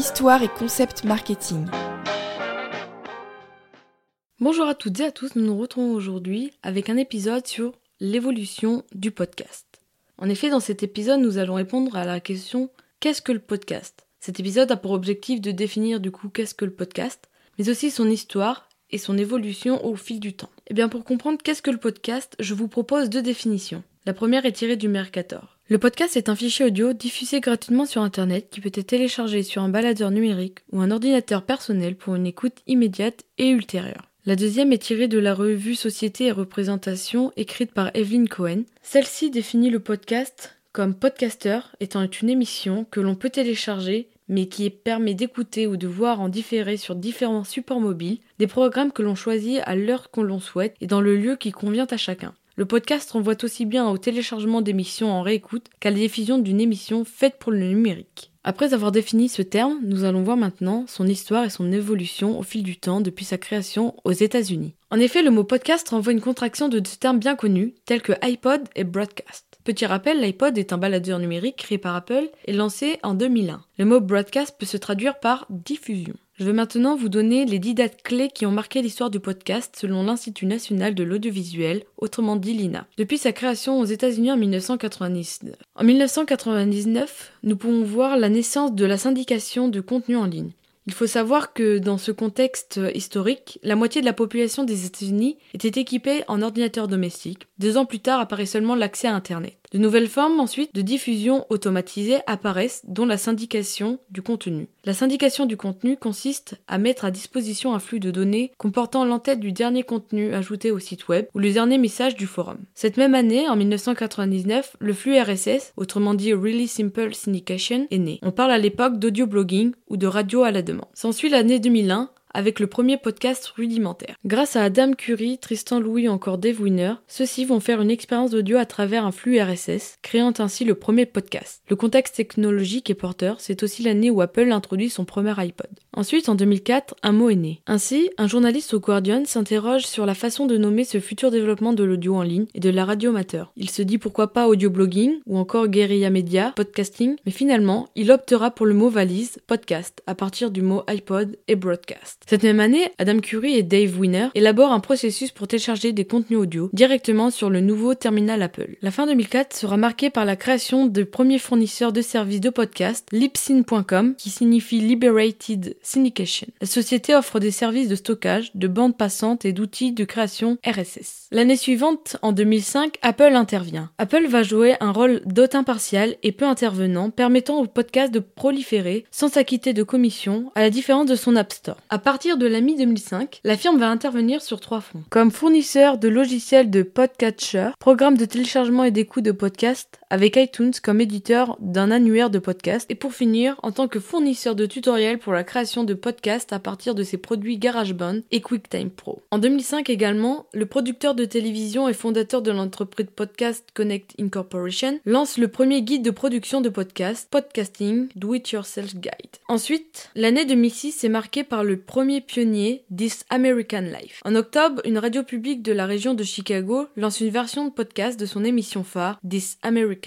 Histoire et concept marketing. Bonjour à toutes et à tous, nous nous retrouvons aujourd'hui avec un épisode sur l'évolution du podcast. En effet, dans cet épisode, nous allons répondre à la question qu'est-ce que le podcast? Cet épisode a pour objectif de définir du coup qu'est-ce que le podcast, mais aussi son histoire et son évolution au fil du temps. Et eh bien pour comprendre qu'est-ce que le podcast, je vous propose deux définitions. La première est tirée du Mercator. Le podcast est un fichier audio diffusé gratuitement sur Internet qui peut être téléchargé sur un baladeur numérique ou un ordinateur personnel pour une écoute immédiate et ultérieure. La deuxième est tirée de la revue Société et Représentation écrite par Evelyn Cohen. Celle-ci définit le podcast comme podcaster étant une émission que l'on peut télécharger mais qui permet d'écouter ou de voir en différé sur différents supports mobiles des programmes que l'on choisit à l'heure qu'on l'on souhaite et dans le lieu qui convient à chacun. Le podcast renvoie aussi bien au téléchargement d'émissions en réécoute qu'à la diffusion d'une émission faite pour le numérique. Après avoir défini ce terme, nous allons voir maintenant son histoire et son évolution au fil du temps depuis sa création aux États-Unis. En effet, le mot podcast renvoie une contraction de deux termes bien connus tels que iPod et broadcast. Petit rappel, l'iPod est un baladeur numérique créé par Apple et lancé en 2001. Le mot broadcast peut se traduire par diffusion. Je vais maintenant vous donner les 10 dates clés qui ont marqué l'histoire du podcast selon l'Institut national de l'audiovisuel, autrement dit l'INA, depuis sa création aux États-Unis en 1999. En 1999, nous pouvons voir la naissance de la syndication de contenu en ligne. Il faut savoir que dans ce contexte historique, la moitié de la population des États-Unis était équipée en ordinateur domestique. Deux ans plus tard apparaît seulement l'accès à Internet. De nouvelles formes ensuite de diffusion automatisée apparaissent, dont la syndication du contenu. La syndication du contenu consiste à mettre à disposition un flux de données comportant l'entête du dernier contenu ajouté au site web ou le dernier message du forum. Cette même année, en 1999, le flux RSS, autrement dit Really Simple Syndication, est né. On parle à l'époque d'audio blogging ou de radio à la demande. S'ensuit l'année 2001 avec le premier podcast rudimentaire. Grâce à Adam Curie, Tristan Louis ou encore Dave Winner, ceux-ci vont faire une expérience audio à travers un flux RSS, créant ainsi le premier podcast. Le contexte technologique est porteur, c'est aussi l'année où Apple introduit son premier iPod. Ensuite, en 2004, un mot est né. Ainsi, un journaliste au Guardian s'interroge sur la façon de nommer ce futur développement de l'audio en ligne et de la radio amateur. Il se dit pourquoi pas audio blogging ou encore guérilla média, podcasting, mais finalement, il optera pour le mot valise, podcast, à partir du mot iPod et broadcast. Cette même année, Adam Curry et Dave Winner élaborent un processus pour télécharger des contenus audio directement sur le nouveau terminal Apple. La fin 2004 sera marquée par la création du premier fournisseur de services de podcast, Libsyn.com, qui signifie Liberated Syndication. La société offre des services de stockage, de bandes passantes et d'outils de création RSS. L'année suivante, en 2005, Apple intervient. Apple va jouer un rôle d'hôte impartial et peu intervenant, permettant au podcast de proliférer sans s'acquitter de commission, à la différence de son App Store. Partir de la mi-2005, la firme va intervenir sur trois fronts. Comme fournisseur de logiciels de podcatcher, programme de téléchargement et d'écoute de podcasts, avec iTunes comme éditeur d'un annuaire de podcasts, et pour finir, en tant que fournisseur de tutoriels pour la création de podcasts à partir de ses produits GarageBand et QuickTime Pro. En 2005 également, le producteur de télévision et fondateur de l'entreprise Podcast Connect Incorporation lance le premier guide de production de podcasts, Podcasting Do It Yourself Guide. Ensuite, l'année 2006 est marquée par le premier pionnier This American Life. En octobre, une radio publique de la région de Chicago lance une version de podcast de son émission phare This American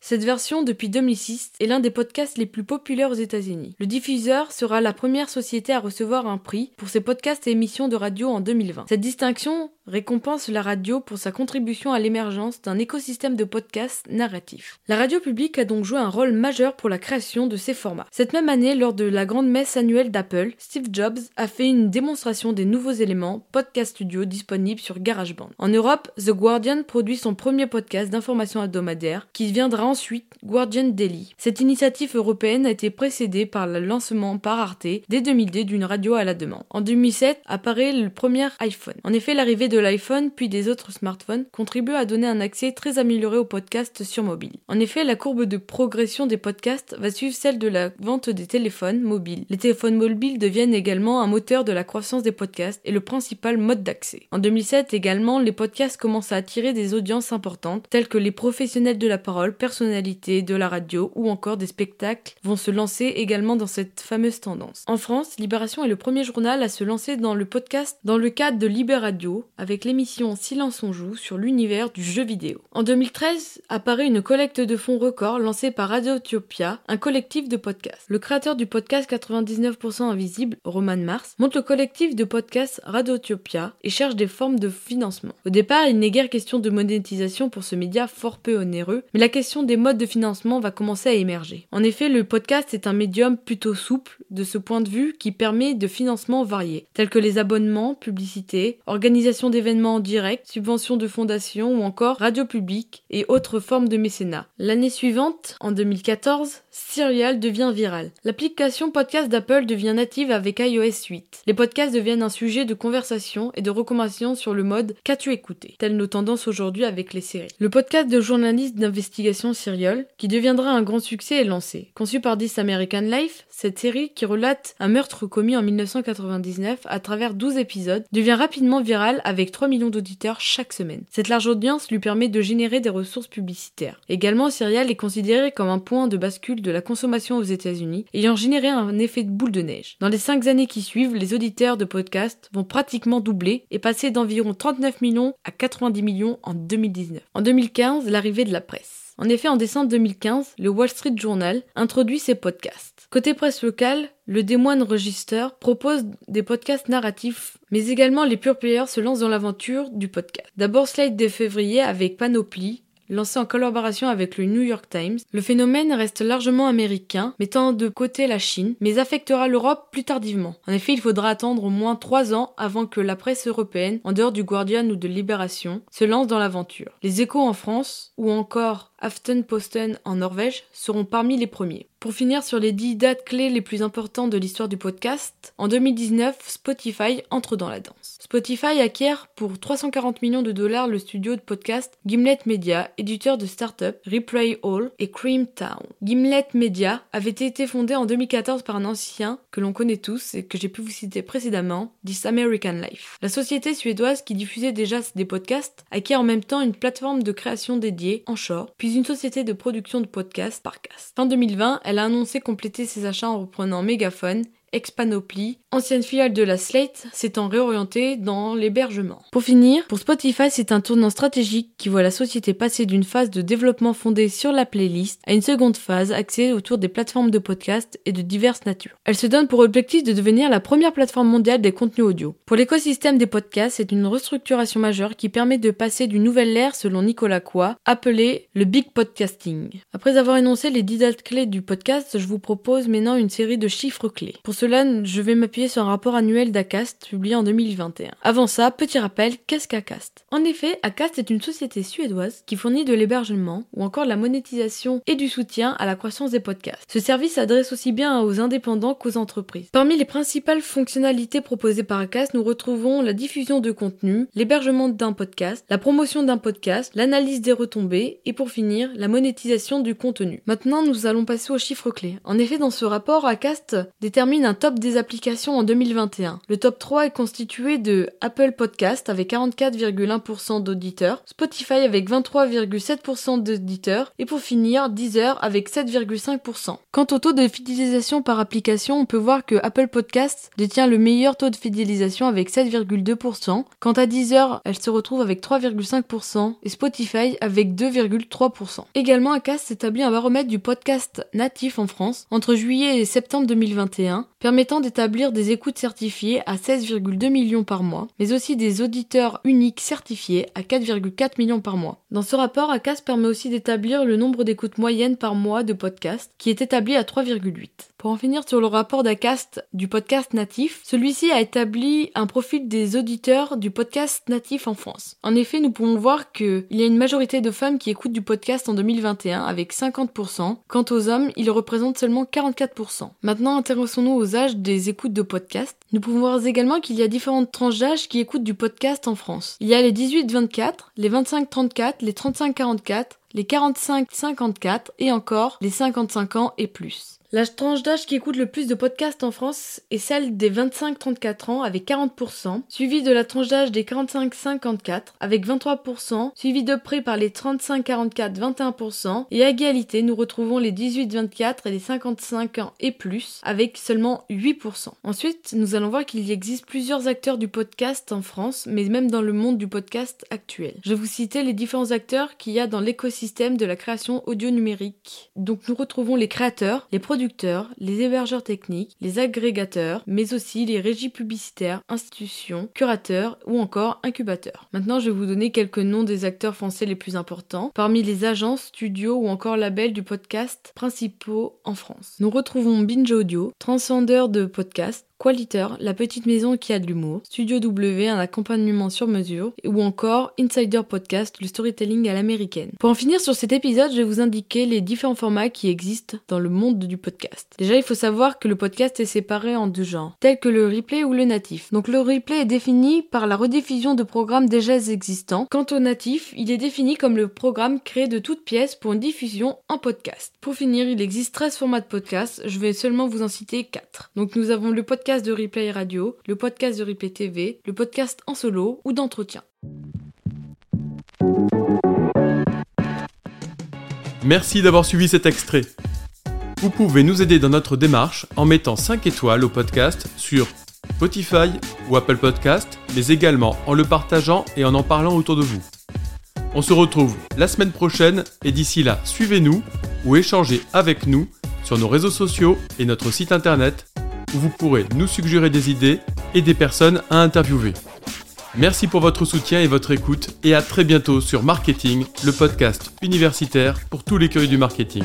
Cette version, depuis 2006, est l'un des podcasts les plus populaires aux États-Unis. Le diffuseur sera la première société à recevoir un prix pour ses podcasts et émissions de radio en 2020. Cette distinction récompense la radio pour sa contribution à l'émergence d'un écosystème de podcasts narratifs. La radio publique a donc joué un rôle majeur pour la création de ces formats. Cette même année, lors de la grande messe annuelle d'Apple, Steve Jobs a fait une démonstration des nouveaux éléments podcast studio disponibles sur GarageBand. En Europe, The Guardian produit son premier podcast d'information hebdomadaire qui viendra ensuite Guardian Daily. Cette initiative européenne a été précédée par le lancement par Arte dès 2002 d'une radio à la demande. En 2007 apparaît le premier iPhone. En effet, l'arrivée de l'iPhone puis des autres smartphones contribue à donner un accès très amélioré aux podcasts sur mobile. En effet, la courbe de progression des podcasts va suivre celle de la vente des téléphones mobiles. Les téléphones mobiles deviennent également un moteur de la croissance des podcasts et le principal mode d'accès. En 2007 également, les podcasts commencent à attirer des audiences importantes telles que les professionnels de la parole, personnalités de la radio ou encore des spectacles vont se lancer également dans cette fameuse tendance. En France, Libération est le premier journal à se lancer dans le podcast dans le cadre de Libéradio avec l'émission Silence on joue sur l'univers du jeu vidéo. En 2013 apparaît une collecte de fonds record lancée par Radiotopia, un collectif de podcasts. Le créateur du podcast 99% invisible, Roman Mars, monte le collectif de podcasts Radiotopia et cherche des formes de financement. Au départ, il n'est guère question de monétisation pour ce média fort peu onéreux, mais la question des modes de financement va commencer à émerger. En effet, le podcast est un médium plutôt souple de ce point de vue qui permet de financements variés, tels que les abonnements, publicités, organisation d'événements en direct, subventions de fondations ou encore radio publique et autres formes de mécénat. L'année suivante, en 2014, Serial devient viral. L'application podcast d'Apple devient native avec iOS 8. Les podcasts deviennent un sujet de conversation et de recommandation sur le mode Qu'as-tu écouté? Telles nos tendances aujourd'hui avec les séries. Le podcast de journaliste d'investigation Serial, qui deviendra un grand succès, est lancé. Conçu par This American Life, cette série qui relate un meurtre commis en 1999 à travers 12 épisodes devient rapidement virale avec 3 millions d'auditeurs chaque semaine. Cette large audience lui permet de générer des ressources publicitaires. Également, Serial est considéré comme un point de bascule de la consommation aux États-Unis, ayant généré un effet de boule de neige. Dans les 5 années qui suivent, les auditeurs de podcasts vont pratiquement doubler et passer d'environ 39 millions à 90 millions en 2019. En 2015, l'arrivée de la presse. En effet, en décembre 2015, le Wall Street Journal introduit ses podcasts. Côté presse locale, le Des Moines Register propose des podcasts narratifs, mais également les pure players se lancent dans l'aventure du podcast. D'abord Slide de février avec Panoply, lancé en collaboration avec le New York Times. Le phénomène reste largement américain, mettant de côté la Chine, mais affectera l'Europe plus tardivement. En effet, il faudra attendre au moins trois ans avant que la presse européenne, en dehors du Guardian ou de Libération, se lance dans l'aventure. Les échos en France, ou encore Aftenposten en Norvège, seront parmi les premiers. Pour finir sur les 10 dates clés les plus importantes de l'histoire du podcast, en 2019, Spotify entre dans la danse. Spotify acquiert pour 340 millions de dollars le studio de podcast Gimlet Media, éditeur de start-up Replay All et Cream Town. Gimlet Media avait été fondé en 2014 par un ancien que l'on connaît tous et que j'ai pu vous citer précédemment, This American Life. La société suédoise qui diffusait déjà des podcasts acquiert en même temps une plateforme de création dédiée, Anchor, puis une société de production de podcasts, Parcast. Fin 2020, elle a annoncé compléter ses achats en reprenant Megaphone ex-Panoply, ancienne filiale de la Slate, s'étant réorientée dans l'hébergement. Pour finir, pour Spotify, c'est un tournant stratégique qui voit la société passer d'une phase de développement fondée sur la playlist à une seconde phase axée autour des plateformes de podcast et de diverses natures. Elle se donne pour objectif de devenir la première plateforme mondiale des contenus audio. Pour l'écosystème des podcasts, c'est une restructuration majeure qui permet de passer d'une nouvelle ère selon Nicolas Coy, appelée le Big Podcasting. Après avoir énoncé les 10 dates clés du podcast, je vous propose maintenant une série de chiffres clés. Cela, je vais m'appuyer sur un rapport annuel d'Acast publié en 2021. Avant ça, petit rappel, qu'est-ce qu'Acast En effet, Acast est une société suédoise qui fournit de l'hébergement ou encore de la monétisation et du soutien à la croissance des podcasts. Ce service s'adresse aussi bien aux indépendants qu'aux entreprises. Parmi les principales fonctionnalités proposées par Acast, nous retrouvons la diffusion de contenu, l'hébergement d'un podcast, la promotion d'un podcast, l'analyse des retombées et pour finir, la monétisation du contenu. Maintenant, nous allons passer aux chiffres clés. En effet, dans ce rapport, Acast détermine un top des applications en 2021. Le top 3 est constitué de Apple Podcast avec 44,1% d'auditeurs, Spotify avec 23,7% d'auditeurs et pour finir Deezer avec 7,5%. Quant au taux de fidélisation par application, on peut voir que Apple Podcast détient le meilleur taux de fidélisation avec 7,2%. Quant à Deezer, elle se retrouve avec 3,5% et Spotify avec 2,3%. Également, Acast établit un baromètre du podcast natif en France entre juillet et septembre 2021 permettant d'établir des écoutes certifiées à 16,2 millions par mois, mais aussi des auditeurs uniques certifiés à 4,4 millions par mois. Dans ce rapport, ACAS permet aussi d'établir le nombre d'écoutes moyennes par mois de podcast, qui est établi à 3,8. Pour en finir sur le rapport d'Acast du podcast natif, celui-ci a établi un profil des auditeurs du podcast natif en France. En effet, nous pouvons voir qu'il y a une majorité de femmes qui écoutent du podcast en 2021 avec 50%. Quant aux hommes, ils représentent seulement 44%. Maintenant, intéressons-nous aux des écoutes de podcast. Nous pouvons voir également qu'il y a différentes tranches d'âge qui écoutent du podcast en France. Il y a les 18-24, les 25-34, les 35-44, les 45-54 et encore les 55 ans et plus. La tranche d'âge qui écoute le plus de podcasts en France est celle des 25-34 ans avec 40%, suivie de la tranche d'âge des 45-54 avec 23%, suivie de près par les 35-44 21%, et à égalité nous retrouvons les 18-24 et les 55 ans et plus avec seulement 8%. Ensuite, nous allons voir qu'il existe plusieurs acteurs du podcast en France, mais même dans le monde du podcast actuel. Je vais vous citer les différents acteurs qu'il y a dans l'écosystème de la création audio numérique. Donc nous retrouvons les créateurs, les producteurs, les hébergeurs techniques, les agrégateurs, mais aussi les régies publicitaires, institutions, curateurs ou encore incubateurs. Maintenant, je vais vous donner quelques noms des acteurs français les plus importants parmi les agences, studios ou encore labels du podcast principaux en France. Nous retrouvons Binge Audio, transcendeur de podcast, Qualiter, la petite maison qui a de l'humour, Studio W, un accompagnement sur mesure, ou encore Insider Podcast, le storytelling à l'américaine. Pour en finir sur cet épisode, je vais vous indiquer les différents formats qui existent dans le monde du podcast. Déjà, il faut savoir que le podcast est séparé en deux genres, tels que le replay ou le natif. Donc le replay est défini par la rediffusion de programmes déjà existants. Quant au natif, il est défini comme le programme créé de toutes pièces pour une diffusion en podcast. Pour finir, il existe 13 formats de podcast, je vais seulement vous en citer 4. Donc nous avons le podcast podcast de replay radio, le podcast de replay TV, le podcast en solo ou d'entretien. Merci d'avoir suivi cet extrait. Vous pouvez nous aider dans notre démarche en mettant 5 étoiles au podcast sur Spotify ou Apple Podcast, mais également en le partageant et en en parlant autour de vous. On se retrouve la semaine prochaine et d'ici là, suivez-nous ou échangez avec nous sur nos réseaux sociaux et notre site internet vous pourrez nous suggérer des idées et des personnes à interviewer. Merci pour votre soutien et votre écoute et à très bientôt sur Marketing, le podcast universitaire pour tous les curieux du marketing.